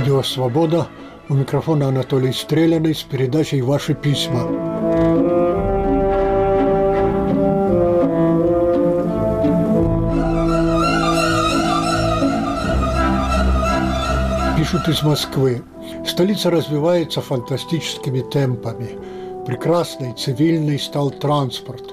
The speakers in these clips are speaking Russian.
Радио «Свобода». У микрофона Анатолий Стреляный с передачей «Ваши письма». Пишут из Москвы. Столица развивается фантастическими темпами. Прекрасный цивильный стал транспорт –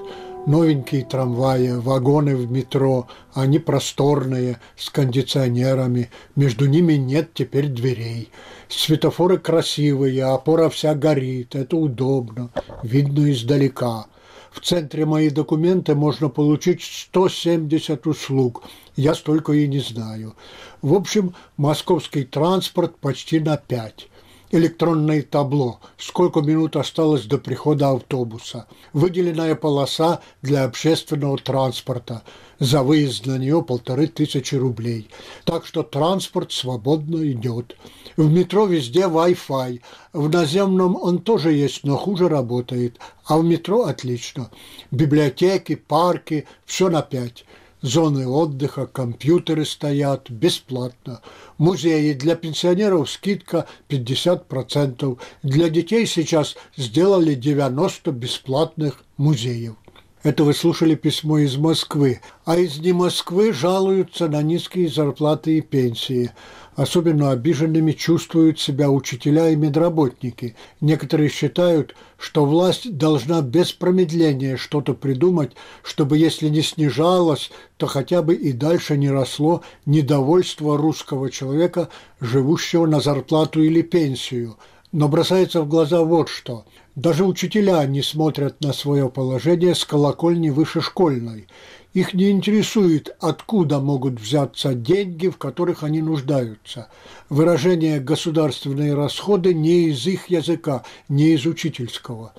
новенькие трамваи, вагоны в метро, они просторные, с кондиционерами, между ними нет теперь дверей. Светофоры красивые, опора вся горит, это удобно, видно издалека. В центре мои документы можно получить 170 услуг. Я столько и не знаю. В общем, московский транспорт почти на пять электронное табло, сколько минут осталось до прихода автобуса, выделенная полоса для общественного транспорта, за выезд на нее полторы тысячи рублей. Так что транспорт свободно идет. В метро везде Wi-Fi, в наземном он тоже есть, но хуже работает, а в метро отлично. Библиотеки, парки, все на пять зоны отдыха, компьютеры стоят бесплатно. Музеи для пенсионеров скидка 50%. Для детей сейчас сделали 90 бесплатных музеев. Это вы слушали письмо из Москвы. А из не Москвы жалуются на низкие зарплаты и пенсии. Особенно обиженными чувствуют себя учителя и медработники. Некоторые считают, что власть должна без промедления что-то придумать, чтобы если не снижалось, то хотя бы и дальше не росло недовольство русского человека, живущего на зарплату или пенсию. Но бросается в глаза вот что. Даже учителя не смотрят на свое положение с колокольни выше школьной – их не интересует, откуда могут взяться деньги, в которых они нуждаются. Выражение «государственные расходы» не из их языка, не из учительского.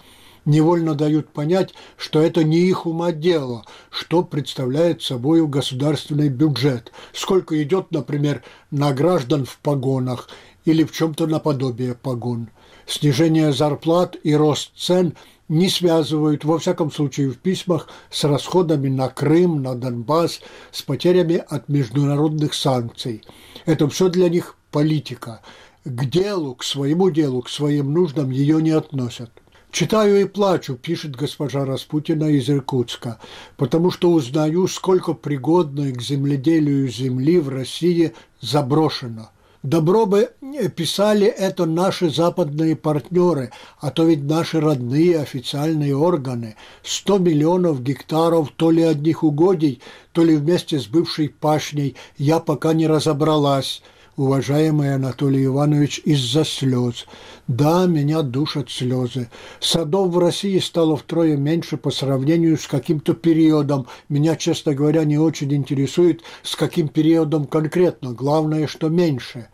Невольно дают понять, что это не их ума дело, что представляет собой государственный бюджет, сколько идет, например, на граждан в погонах или в чем-то наподобие погон. Снижение зарплат и рост цен – не связывают, во всяком случае в письмах, с расходами на Крым, на Донбасс, с потерями от международных санкций. Это все для них политика. К делу, к своему делу, к своим нуждам ее не относят. «Читаю и плачу», – пишет госпожа Распутина из Иркутска, «потому что узнаю, сколько пригодной к земледелию земли в России заброшено – Добро бы писали это наши западные партнеры, а то ведь наши родные официальные органы. 100 миллионов гектаров то ли одних угодий, то ли вместе с бывшей пашней. Я пока не разобралась, уважаемый Анатолий Иванович, из-за слез. Да, меня душат слезы. Садов в России стало втрое меньше по сравнению с каким-то периодом. Меня, честно говоря, не очень интересует, с каким периодом конкретно. Главное, что меньше.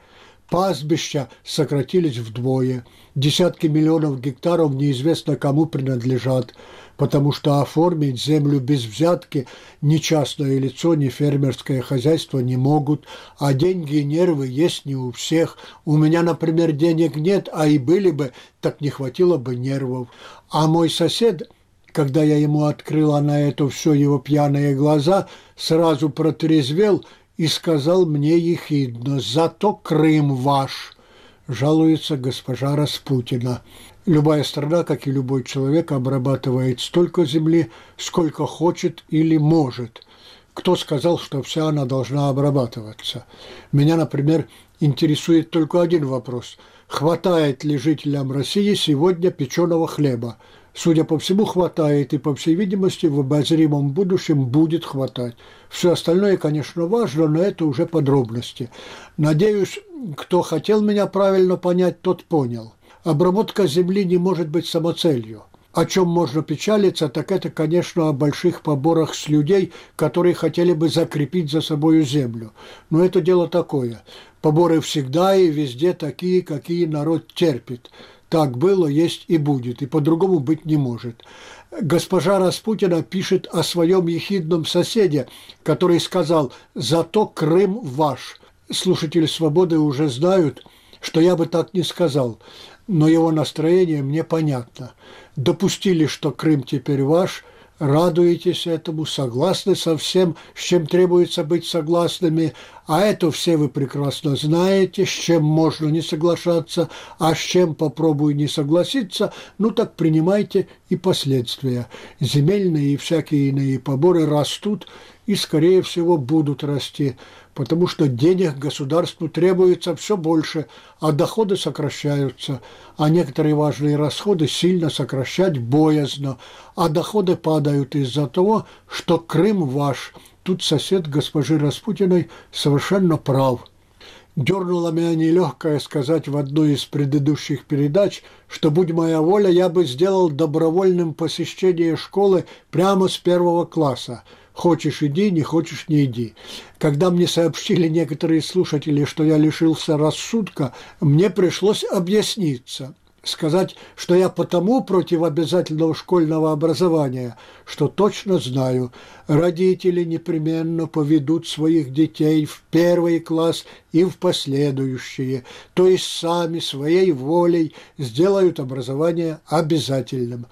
Пастбища сократились вдвое. Десятки миллионов гектаров неизвестно кому принадлежат, потому что оформить землю без взятки ни частное лицо, ни фермерское хозяйство не могут, а деньги и нервы есть не у всех. У меня, например, денег нет, а и были бы, так не хватило бы нервов. А мой сосед когда я ему открыла на это все его пьяные глаза, сразу протрезвел и сказал мне ехидно, «Зато Крым ваш», жалуется госпожа Распутина. Любая страна, как и любой человек, обрабатывает столько земли, сколько хочет или может. Кто сказал, что вся она должна обрабатываться? Меня, например, интересует только один вопрос. Хватает ли жителям России сегодня печеного хлеба? Судя по всему, хватает, и, по всей видимости, в обозримом будущем будет хватать. Все остальное, конечно, важно, но это уже подробности. Надеюсь, кто хотел меня правильно понять, тот понял. Обработка земли не может быть самоцелью. О чем можно печалиться, так это, конечно, о больших поборах с людей, которые хотели бы закрепить за собою землю. Но это дело такое. Поборы всегда и везде такие, какие народ терпит. Так было, есть и будет, и по-другому быть не может. Госпожа Распутина пишет о своем ехидном соседе, который сказал «Зато Крым ваш». Слушатели «Свободы» уже знают, что я бы так не сказал, но его настроение мне понятно. Допустили, что Крым теперь ваш, радуетесь этому, согласны со всем, с чем требуется быть согласными, а это все вы прекрасно знаете, с чем можно не соглашаться, а с чем попробую не согласиться, ну так принимайте и последствия. Земельные и всякие иные поборы растут и, скорее всего, будут расти потому что денег государству требуется все больше, а доходы сокращаются, а некоторые важные расходы сильно сокращать боязно, а доходы падают из-за того, что Крым ваш. Тут сосед госпожи Распутиной совершенно прав. Дернуло меня нелегкое сказать в одной из предыдущих передач, что, будь моя воля, я бы сделал добровольным посещение школы прямо с первого класса – Хочешь – иди, не хочешь – не иди. Когда мне сообщили некоторые слушатели, что я лишился рассудка, мне пришлось объясниться – сказать, что я потому против обязательного школьного образования, что точно знаю, родители непременно поведут своих детей в первый класс и в последующие, то есть сами своей волей сделают образование обязательным.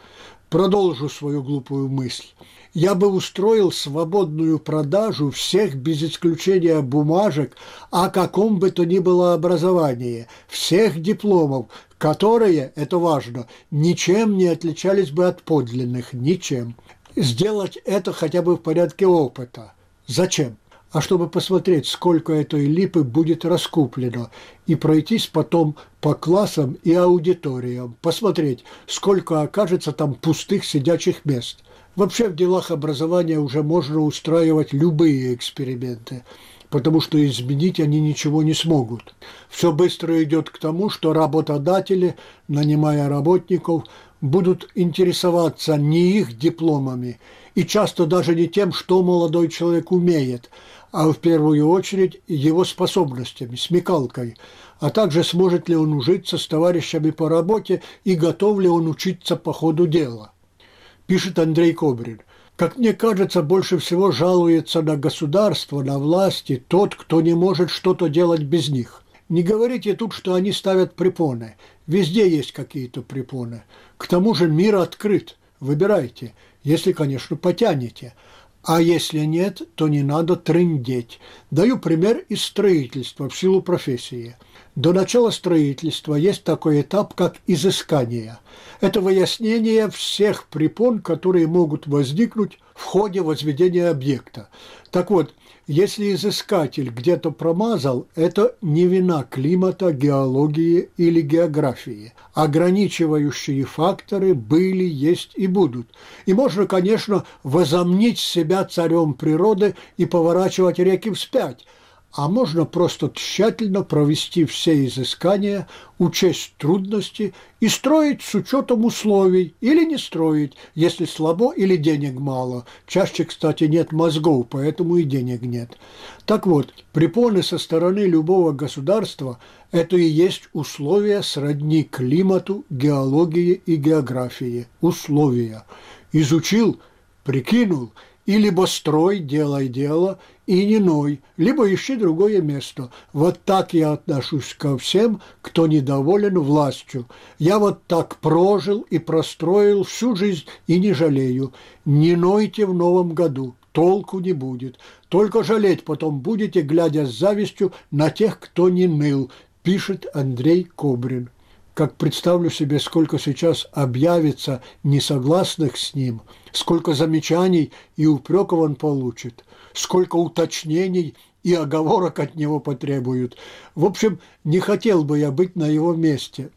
Продолжу свою глупую мысль я бы устроил свободную продажу всех без исключения бумажек о каком бы то ни было образовании, всех дипломов, которые, это важно, ничем не отличались бы от подлинных, ничем. Сделать это хотя бы в порядке опыта. Зачем? а чтобы посмотреть, сколько этой липы будет раскуплено, и пройтись потом по классам и аудиториям, посмотреть, сколько окажется там пустых сидячих мест – Вообще в делах образования уже можно устраивать любые эксперименты, потому что изменить они ничего не смогут. Все быстро идет к тому, что работодатели, нанимая работников, будут интересоваться не их дипломами и часто даже не тем, что молодой человек умеет, а в первую очередь его способностями, смекалкой, а также сможет ли он ужиться с товарищами по работе и готов ли он учиться по ходу дела пишет Андрей Кобрин. Как мне кажется, больше всего жалуется на государство, на власти тот, кто не может что-то делать без них. Не говорите тут, что они ставят препоны. Везде есть какие-то препоны. К тому же мир открыт. Выбирайте, если, конечно, потянете. А если нет, то не надо трындеть. Даю пример из строительства в силу профессии – до начала строительства есть такой этап, как изыскание. Это выяснение всех препон, которые могут возникнуть в ходе возведения объекта. Так вот, если изыскатель где-то промазал, это не вина климата, геологии или географии. Ограничивающие факторы были, есть и будут. И можно, конечно, возомнить себя царем природы и поворачивать реки вспять – а можно просто тщательно провести все изыскания, учесть трудности и строить с учетом условий или не строить, если слабо или денег мало. Чаще, кстати, нет мозгов, поэтому и денег нет. Так вот, препоны со стороны любого государства – это и есть условия сродни климату, геологии и географии. Условия. Изучил, прикинул – и либо строй, делай дело, и не ной, либо ищи другое место. Вот так я отношусь ко всем, кто недоволен властью. Я вот так прожил и простроил всю жизнь и не жалею. Не нойте в новом году, толку не будет. Только жалеть потом будете, глядя с завистью на тех, кто не ныл, пишет Андрей Кобрин как представлю себе, сколько сейчас объявится несогласных с ним, сколько замечаний и упреков он получит, сколько уточнений и оговорок от него потребуют. В общем, не хотел бы я быть на его месте.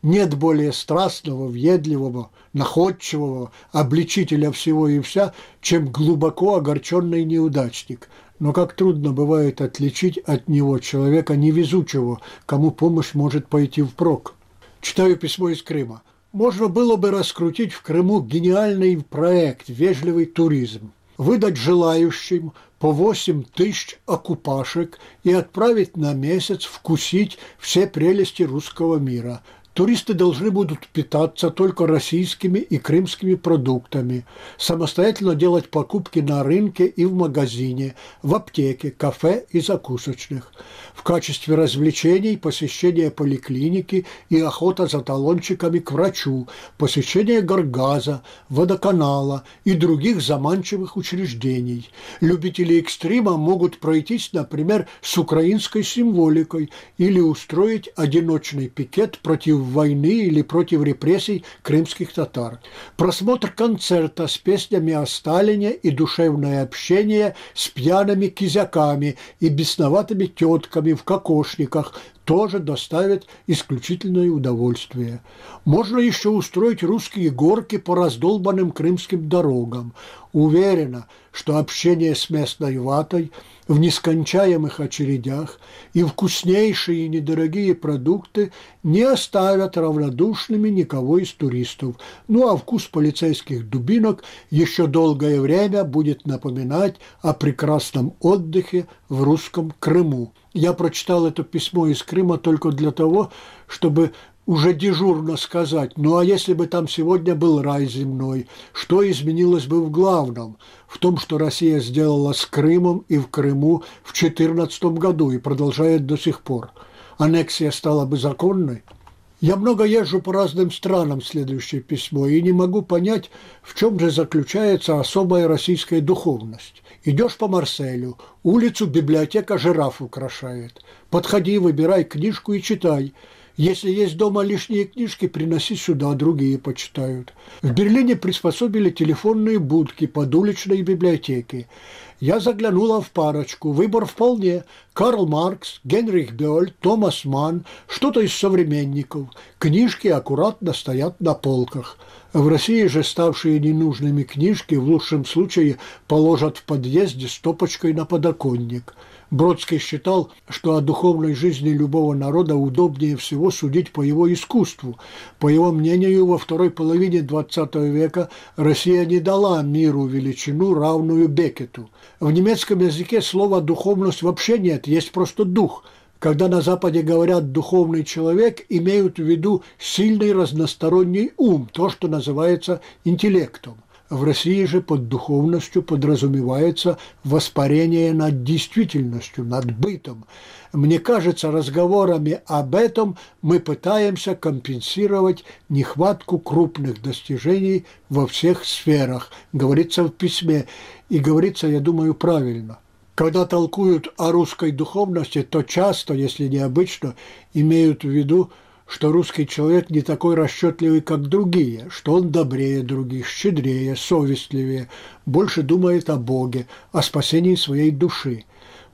Нет более страстного, въедливого, находчивого, обличителя всего и вся, чем глубоко огорченный неудачник. Но как трудно бывает отличить от него человека невезучего, кому помощь может пойти впрок. Читаю письмо из Крыма. Можно было бы раскрутить в Крыму гениальный проект «Вежливый туризм», выдать желающим по 8 тысяч окупашек и отправить на месяц вкусить все прелести русского мира. Туристы должны будут питаться только российскими и крымскими продуктами, самостоятельно делать покупки на рынке и в магазине, в аптеке, кафе и закусочных. В качестве развлечений посещение поликлиники и охота за талончиками к врачу, посещение горгаза, водоканала и других заманчивых учреждений. Любители экстрима могут пройтись, например, с украинской символикой или устроить одиночный пикет против войны или против репрессий крымских татар. Просмотр концерта с песнями о Сталине и душевное общение с пьяными кизяками и бесноватыми тетками в кокошниках тоже доставит исключительное удовольствие. Можно еще устроить русские горки по раздолбанным крымским дорогам. Уверена, что общение с местной ватой в нескончаемых очередях и вкуснейшие и недорогие продукты не оставят равнодушными никого из туристов. Ну а вкус полицейских дубинок еще долгое время будет напоминать о прекрасном отдыхе в русском Крыму. Я прочитал это письмо из Крыма только для того, чтобы уже дежурно сказать, ну а если бы там сегодня был рай земной, что изменилось бы в главном? В том, что Россия сделала с Крымом и в Крыму в 2014 году и продолжает до сих пор. Аннексия стала бы законной? Я много езжу по разным странам, следующее письмо, и не могу понять, в чем же заключается особая российская духовность. Идешь по Марселю, улицу библиотека жираф украшает. Подходи, выбирай книжку и читай. Если есть дома лишние книжки, приноси сюда, другие почитают. В Берлине приспособили телефонные будки под уличной библиотеки. Я заглянула в парочку. Выбор вполне. Карл Маркс, Генрих Бёль, Томас Манн, что-то из современников. Книжки аккуратно стоят на полках. В России же ставшие ненужными книжки в лучшем случае положат в подъезде стопочкой на подоконник. Бродский считал, что о духовной жизни любого народа удобнее всего судить по его искусству. По его мнению, во второй половине XX века Россия не дала миру величину, равную Бекету. В немецком языке слова «духовность» вообще нет, есть просто «дух», когда на Западе говорят «духовный человек», имеют в виду сильный разносторонний ум, то, что называется интеллектом. В России же под духовностью подразумевается воспарение над действительностью, над бытом. Мне кажется, разговорами об этом мы пытаемся компенсировать нехватку крупных достижений во всех сферах, говорится в письме, и говорится, я думаю, правильно – когда толкуют о русской духовности, то часто, если не обычно, имеют в виду, что русский человек не такой расчетливый, как другие, что он добрее других, щедрее, совестливее, больше думает о Боге, о спасении своей души.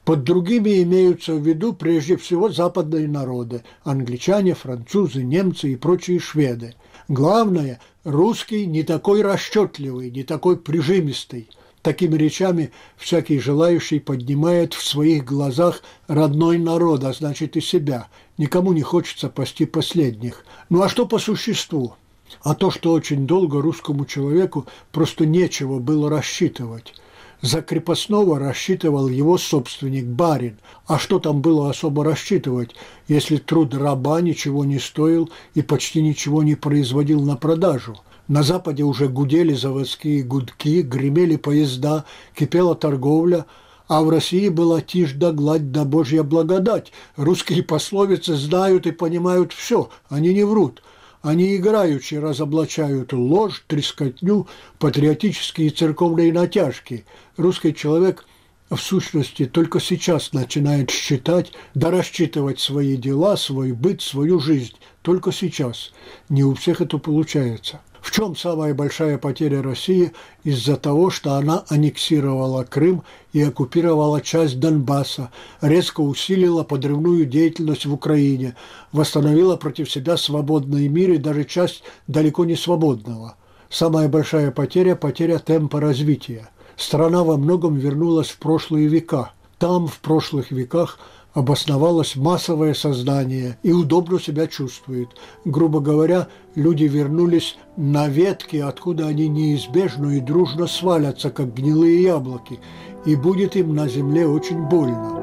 Под другими имеются в виду прежде всего западные народы – англичане, французы, немцы и прочие шведы. Главное, русский не такой расчетливый, не такой прижимистый – Такими речами всякий желающий поднимает в своих глазах родной народ, а значит и себя. Никому не хочется пасти последних. Ну а что по существу? А то, что очень долго русскому человеку просто нечего было рассчитывать. За крепостного рассчитывал его собственник, барин. А что там было особо рассчитывать, если труд раба ничего не стоил и почти ничего не производил на продажу – на Западе уже гудели заводские гудки, гремели поезда, кипела торговля, а в России была тишь да гладь да Божья благодать. Русские пословицы знают и понимают все, они не врут. Они играючи разоблачают ложь, трескотню, патриотические и церковные натяжки. Русский человек в сущности только сейчас начинает считать, да рассчитывать свои дела, свой быт, свою жизнь. Только сейчас. Не у всех это получается. В чем самая большая потеря России из-за того, что она аннексировала Крым и оккупировала часть Донбасса, резко усилила подрывную деятельность в Украине, восстановила против себя свободный мир и даже часть далеко не свободного. Самая большая потеря – потеря темпа развития. Страна во многом вернулась в прошлые века. Там, в прошлых веках, обосновалось массовое сознание и удобно себя чувствует. Грубо говоря, люди вернулись на ветки, откуда они неизбежно и дружно свалятся, как гнилые яблоки, и будет им на земле очень больно.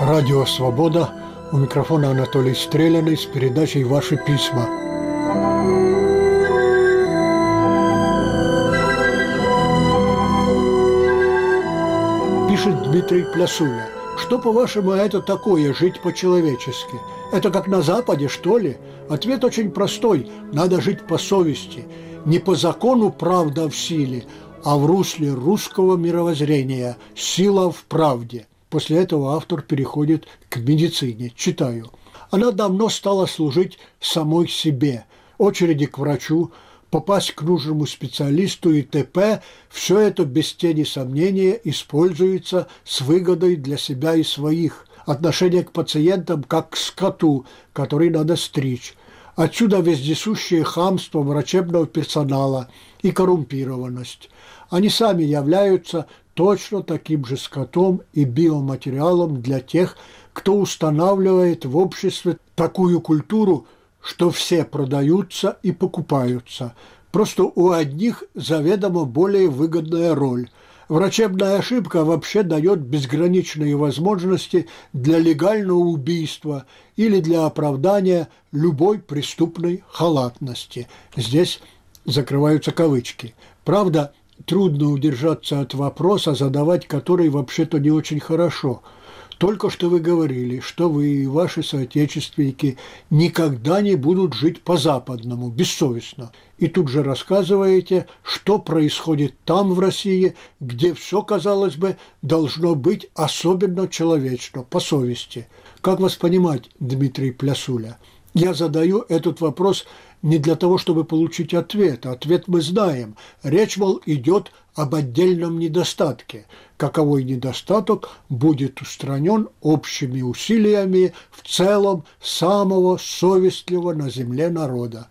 Радио «Свобода». У микрофона Анатолий Стреляный с передачей «Ваши письма». Пишет Дмитрий Плясуля. Что, по-вашему, это такое жить по-человечески? Это как на Западе, что ли? Ответ очень простой. Надо жить по совести. Не по закону правда в силе, а в русле русского мировоззрения «сила в правде». После этого автор переходит к медицине. Читаю. Она давно стала служить самой себе. Очереди к врачу, попасть к нужному специалисту и т.п. Все это без тени сомнения используется с выгодой для себя и своих. Отношение к пациентам как к скоту, который надо стричь. Отсюда вездесущее хамство врачебного персонала и коррумпированность. Они сами являются точно таким же скотом и биоматериалом для тех, кто устанавливает в обществе такую культуру, что все продаются и покупаются. Просто у одних заведомо более выгодная роль. Врачебная ошибка вообще дает безграничные возможности для легального убийства или для оправдания любой преступной халатности. Здесь закрываются кавычки. Правда, трудно удержаться от вопроса, задавать который вообще-то не очень хорошо. Только что вы говорили, что вы и ваши соотечественники никогда не будут жить по-западному, бессовестно. И тут же рассказываете, что происходит там, в России, где все, казалось бы, должно быть особенно человечно, по совести. Как вас понимать, Дмитрий Плясуля? Я задаю этот вопрос не для того, чтобы получить ответ. Ответ мы знаем. Речь, мол, идет об отдельном недостатке. Каковой недостаток будет устранен общими усилиями в целом самого совестливого на земле народа.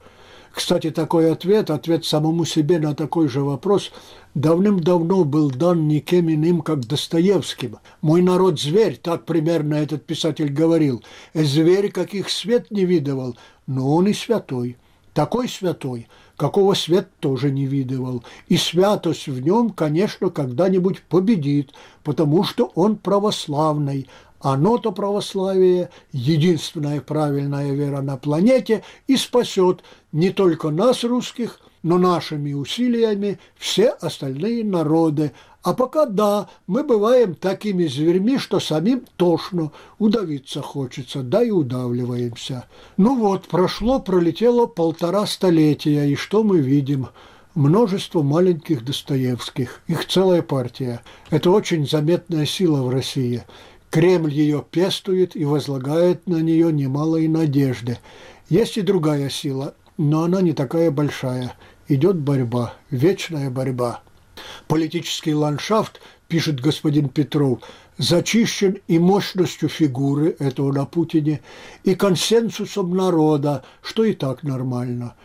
Кстати, такой ответ, ответ самому себе на такой же вопрос, давным-давно был дан никем иным, как Достоевским. «Мой народ – зверь», так примерно этот писатель говорил. «Зверь, каких свет не видывал, но он и святой» такой святой, какого свет тоже не видывал. И святость в нем, конечно, когда-нибудь победит, потому что он православный. Оно-то православие – единственная правильная вера на планете и спасет не только нас, русских, но нашими усилиями все остальные народы, а пока да, мы бываем такими зверьми, что самим тошно, удавиться хочется, да и удавливаемся. Ну вот, прошло, пролетело полтора столетия, и что мы видим? Множество маленьких Достоевских, их целая партия. Это очень заметная сила в России. Кремль ее пестует и возлагает на нее немалые надежды. Есть и другая сила, но она не такая большая. Идет борьба, вечная борьба. Политический ландшафт, пишет господин Петров, зачищен и мощностью фигуры этого на Путине, и консенсусом народа, что и так нормально.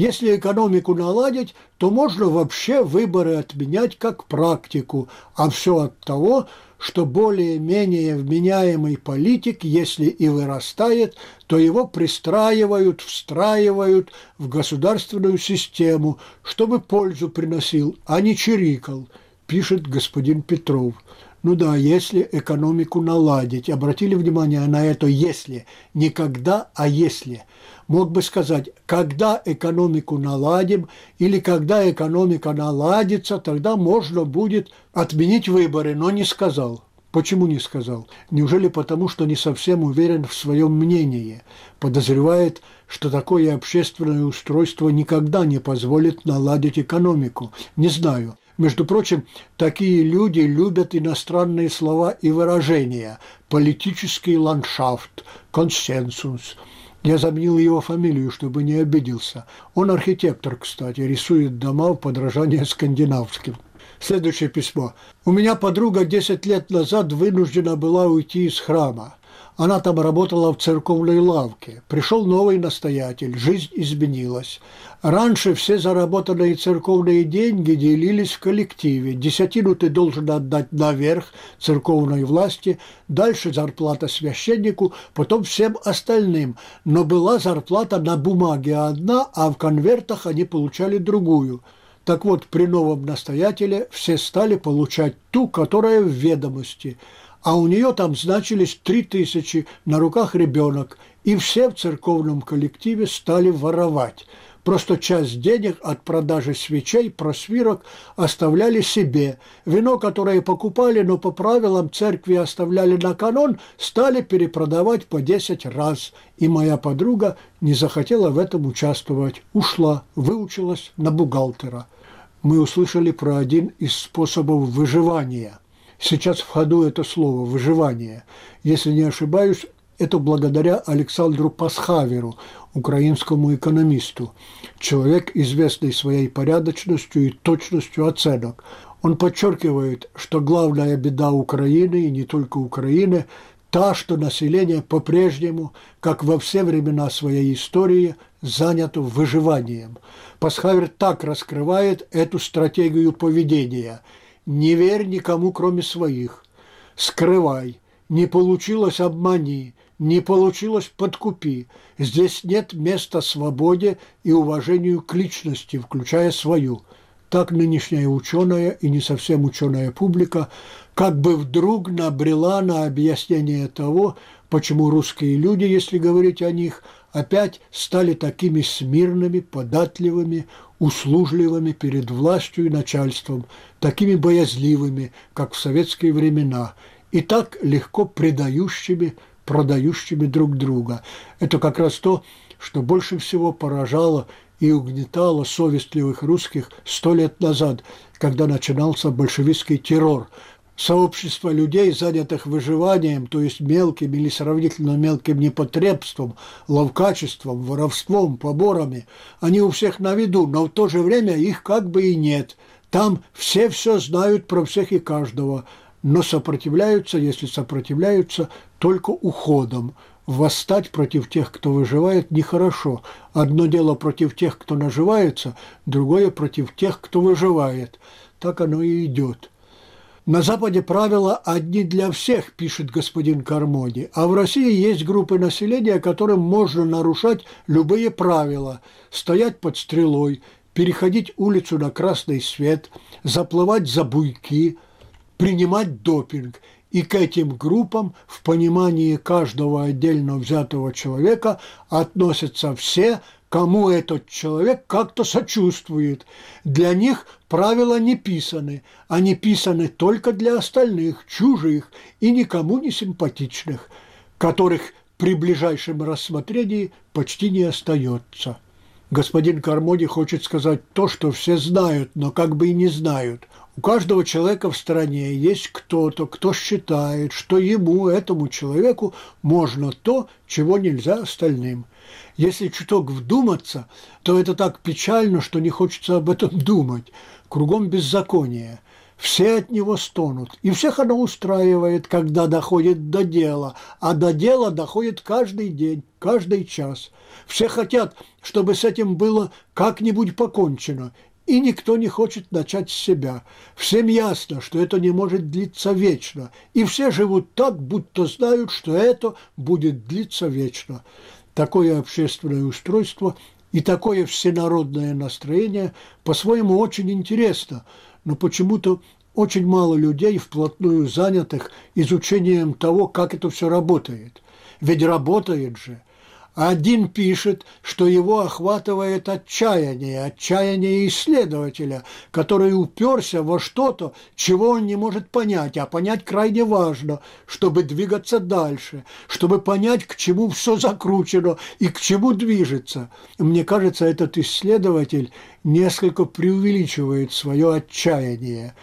Если экономику наладить, то можно вообще выборы отменять как практику, а все от того, что более-менее вменяемый политик, если и вырастает, то его пристраивают, встраивают в государственную систему, чтобы пользу приносил, а не чирикал, пишет господин Петров. Ну да, если экономику наладить. Обратили внимание на это «если». Не когда, а «если» мог бы сказать, когда экономику наладим или когда экономика наладится, тогда можно будет отменить выборы, но не сказал. Почему не сказал? Неужели потому, что не совсем уверен в своем мнении? Подозревает, что такое общественное устройство никогда не позволит наладить экономику? Не знаю. Между прочим, такие люди любят иностранные слова и выражения. Политический ландшафт, консенсус – я заменил его фамилию, чтобы не обиделся. Он архитектор, кстати, рисует дома в подражание скандинавским. Следующее письмо. У меня подруга 10 лет назад вынуждена была уйти из храма. Она там работала в церковной лавке. Пришел новый настоятель, жизнь изменилась. Раньше все заработанные церковные деньги делились в коллективе. Десятину ты должен отдать наверх церковной власти, дальше зарплата священнику, потом всем остальным. Но была зарплата на бумаге одна, а в конвертах они получали другую. Так вот, при новом настоятеле все стали получать ту, которая в ведомости – а у нее там значились три тысячи, на руках ребенок, и все в церковном коллективе стали воровать. Просто часть денег от продажи свечей, просвирок оставляли себе. Вино, которое покупали, но по правилам церкви оставляли на канон, стали перепродавать по 10 раз. И моя подруга не захотела в этом участвовать. Ушла, выучилась на бухгалтера. Мы услышали про один из способов выживания. Сейчас в ходу это слово «выживание». Если не ошибаюсь, это благодаря Александру Пасхаверу, украинскому экономисту. Человек, известный своей порядочностью и точностью оценок. Он подчеркивает, что главная беда Украины, и не только Украины, та, что население по-прежнему, как во все времена своей истории, занято выживанием. Пасхавер так раскрывает эту стратегию поведения. «Не верь никому, кроме своих. Скрывай. Не получилось – обмани. Не получилось – подкупи. Здесь нет места свободе и уважению к личности, включая свою. Так нынешняя ученая и не совсем ученая публика как бы вдруг набрела на объяснение того, почему русские люди, если говорить о них, опять стали такими смирными, податливыми, услужливыми перед властью и начальством, такими боязливыми, как в советские времена, и так легко предающими продающими друг друга. Это как раз то, что больше всего поражало и угнетало совестливых русских сто лет назад, когда начинался большевистский террор. Сообщество людей, занятых выживанием, то есть мелким или сравнительно мелким непотребством, ловкачеством, воровством, поборами, они у всех на виду, но в то же время их как бы и нет. Там все все знают про всех и каждого, но сопротивляются, если сопротивляются, только уходом. Восстать против тех, кто выживает, нехорошо. Одно дело против тех, кто наживается, другое против тех, кто выживает. Так оно и идет. На Западе правила одни для всех, пишет господин Кармоди, а в России есть группы населения, которым можно нарушать любые правила, стоять под стрелой, переходить улицу на красный свет, заплывать за буйки – принимать допинг. И к этим группам в понимании каждого отдельно взятого человека относятся все, кому этот человек как-то сочувствует. Для них правила не писаны, они писаны только для остальных, чужих и никому не симпатичных, которых при ближайшем рассмотрении почти не остается. Господин Кармоди хочет сказать то, что все знают, но как бы и не знают. У каждого человека в стране есть кто-то, кто считает, что ему, этому человеку, можно то, чего нельзя остальным. Если чуток вдуматься, то это так печально, что не хочется об этом думать. Кругом беззаконие – все от него стонут. И всех оно устраивает, когда доходит до дела. А до дела доходит каждый день, каждый час. Все хотят, чтобы с этим было как-нибудь покончено. И никто не хочет начать с себя. Всем ясно, что это не может длиться вечно. И все живут так, будто знают, что это будет длиться вечно. Такое общественное устройство и такое всенародное настроение по-своему очень интересно – но почему-то очень мало людей вплотную занятых изучением того, как это все работает. Ведь работает же – один пишет, что его охватывает отчаяние, отчаяние исследователя, который уперся во что-то, чего он не может понять, а понять крайне важно, чтобы двигаться дальше, чтобы понять, к чему все закручено и к чему движется. Мне кажется, этот исследователь несколько преувеличивает свое отчаяние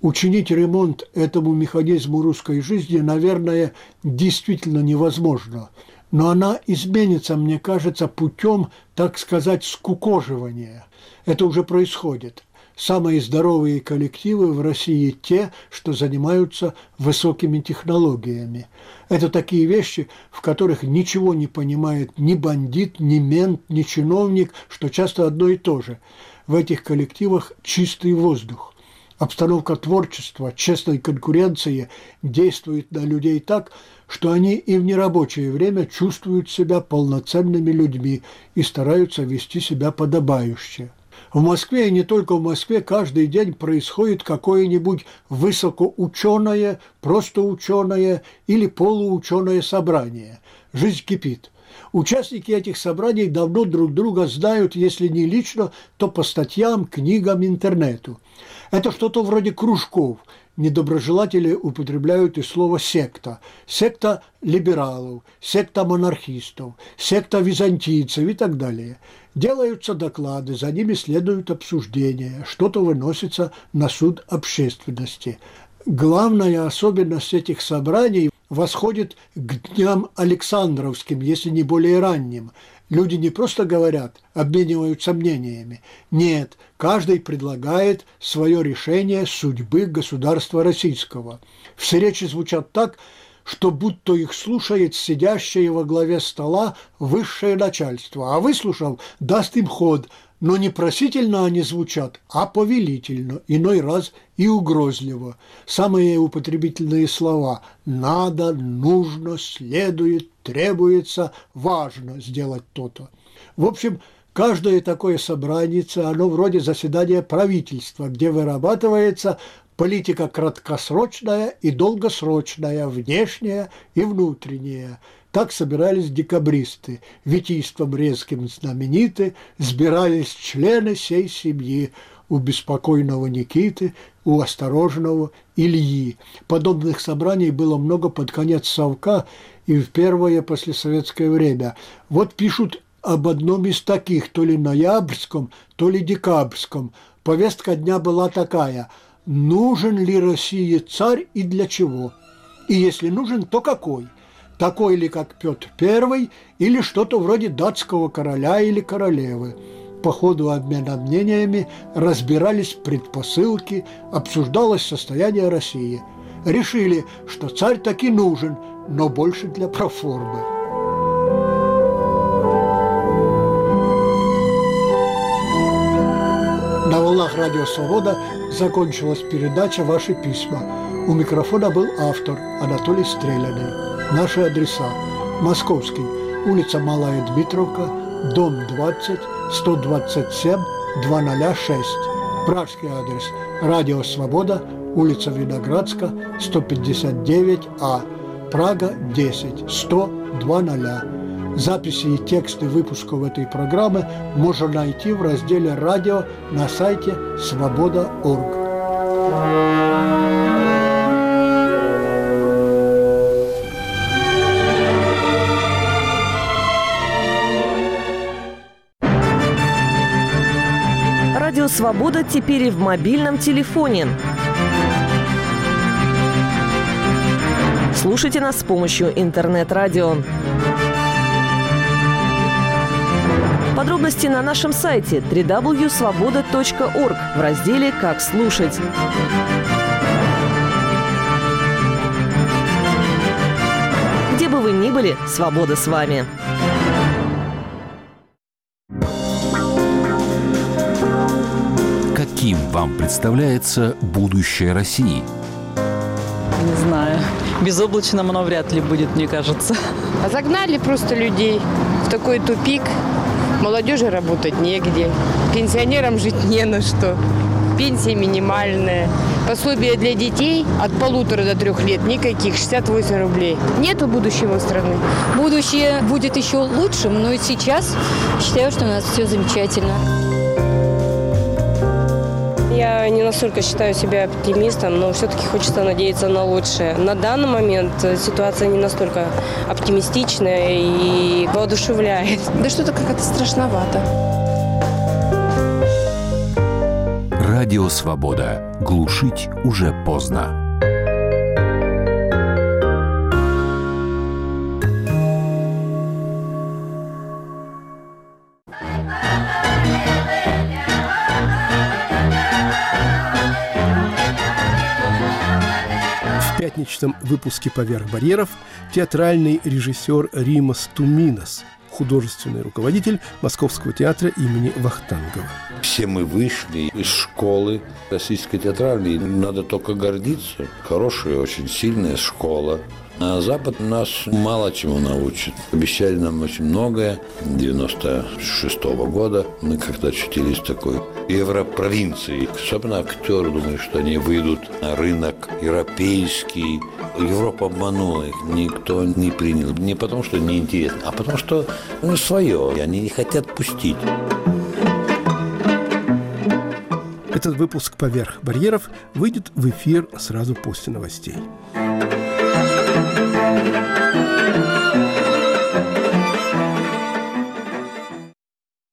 учинить ремонт этому механизму русской жизни, наверное, действительно невозможно – но она изменится, мне кажется, путем, так сказать, скукоживания. Это уже происходит. Самые здоровые коллективы в России те, что занимаются высокими технологиями. Это такие вещи, в которых ничего не понимает ни бандит, ни мент, ни чиновник, что часто одно и то же. В этих коллективах чистый воздух. Обстановка творчества, честной конкуренции действует на людей так, что они и в нерабочее время чувствуют себя полноценными людьми и стараются вести себя подобающе. В Москве и не только в Москве каждый день происходит какое-нибудь высокоученое, просто ученое или полуученое собрание. Жизнь кипит. Участники этих собраний давно друг друга знают, если не лично, то по статьям, книгам, интернету. Это что-то вроде кружков. Недоброжелатели употребляют и слово «секта». Секта либералов, секта монархистов, секта византийцев и так далее. Делаются доклады, за ними следуют обсуждения, что-то выносится на суд общественности. Главная особенность этих собраний восходит к дням Александровским, если не более ранним. Люди не просто говорят, обмениваются мнениями. Нет, каждый предлагает свое решение судьбы государства российского. Все речи звучат так, что будто их слушает сидящее во главе стола высшее начальство, а выслушав, даст им ход – но не просительно они звучат, а повелительно, иной раз и угрозливо. Самые употребительные слова «надо», «нужно», «следует», «требуется», «важно сделать то-то». В общем, каждое такое собрание, оно вроде заседания правительства, где вырабатывается политика краткосрочная и долгосрочная, внешняя и внутренняя – так собирались декабристы, витийством резким знамениты, сбирались члены сей семьи, у беспокойного Никиты, у осторожного Ильи. Подобных собраний было много под конец совка и в первое послесоветское время. Вот пишут об одном из таких, то ли ноябрьском, то ли декабрьском. Повестка дня была такая – нужен ли России царь и для чего? И если нужен, то какой? Такой ли, как Петр I, или что-то вроде датского короля или королевы. По ходу обмена мнениями разбирались предпосылки, обсуждалось состояние России. Решили, что царь таки нужен, но больше для проформы. На волнах Радио Свобода закончилась передача «Ваши письма». У микрофона был автор Анатолий Стреляный. Наши адреса. Московский. Улица Малая Дмитровка, дом 20, 127, 206. Пражский адрес. Радио Свобода, улица Виноградска, 159А. Прага 10, 100, 20. Записи и тексты выпусков этой программы можно найти в разделе «Радио» на сайте свобода.орг. «Свобода» теперь и в мобильном телефоне. Слушайте нас с помощью интернет-радио. Подробности на нашем сайте www.svoboda.org в разделе «Как слушать». Где бы вы ни были, свобода с вами. Вам представляется будущее России? Не знаю. Безоблачным оно вряд ли будет, мне кажется. А загнали просто людей в такой тупик. Молодежи работать негде. Пенсионерам жить не на что. Пенсия минимальная. Пособие для детей от полутора до трех лет никаких, 68 рублей. Нету будущего страны. Будущее будет еще лучшим, но и сейчас считаю, что у нас все замечательно. Я не настолько считаю себя оптимистом, но все-таки хочется надеяться на лучшее. На данный момент ситуация не настолько оптимистичная и воодушевляет. Да что-то как-то страшновато. Радио «Свобода». Глушить уже поздно. Пятничном выпуске «Поверх барьеров» театральный режиссер Римас Туминас, художественный руководитель Московского театра имени Вахтангова. Все мы вышли из школы российской театральной. Надо только гордиться. Хорошая, очень сильная школа. А Запад нас мало чему научит. Обещали нам очень многое. 96 -го года мы как-то очутились в такой европровинции. Особенно актеры думают, что они выйдут на рынок европейский. Европа обманула их. Никто не принял. Не потому, что неинтересно, а потому, что ну, свое. И они не хотят пустить. Этот выпуск «Поверх барьеров» выйдет в эфир сразу после новостей.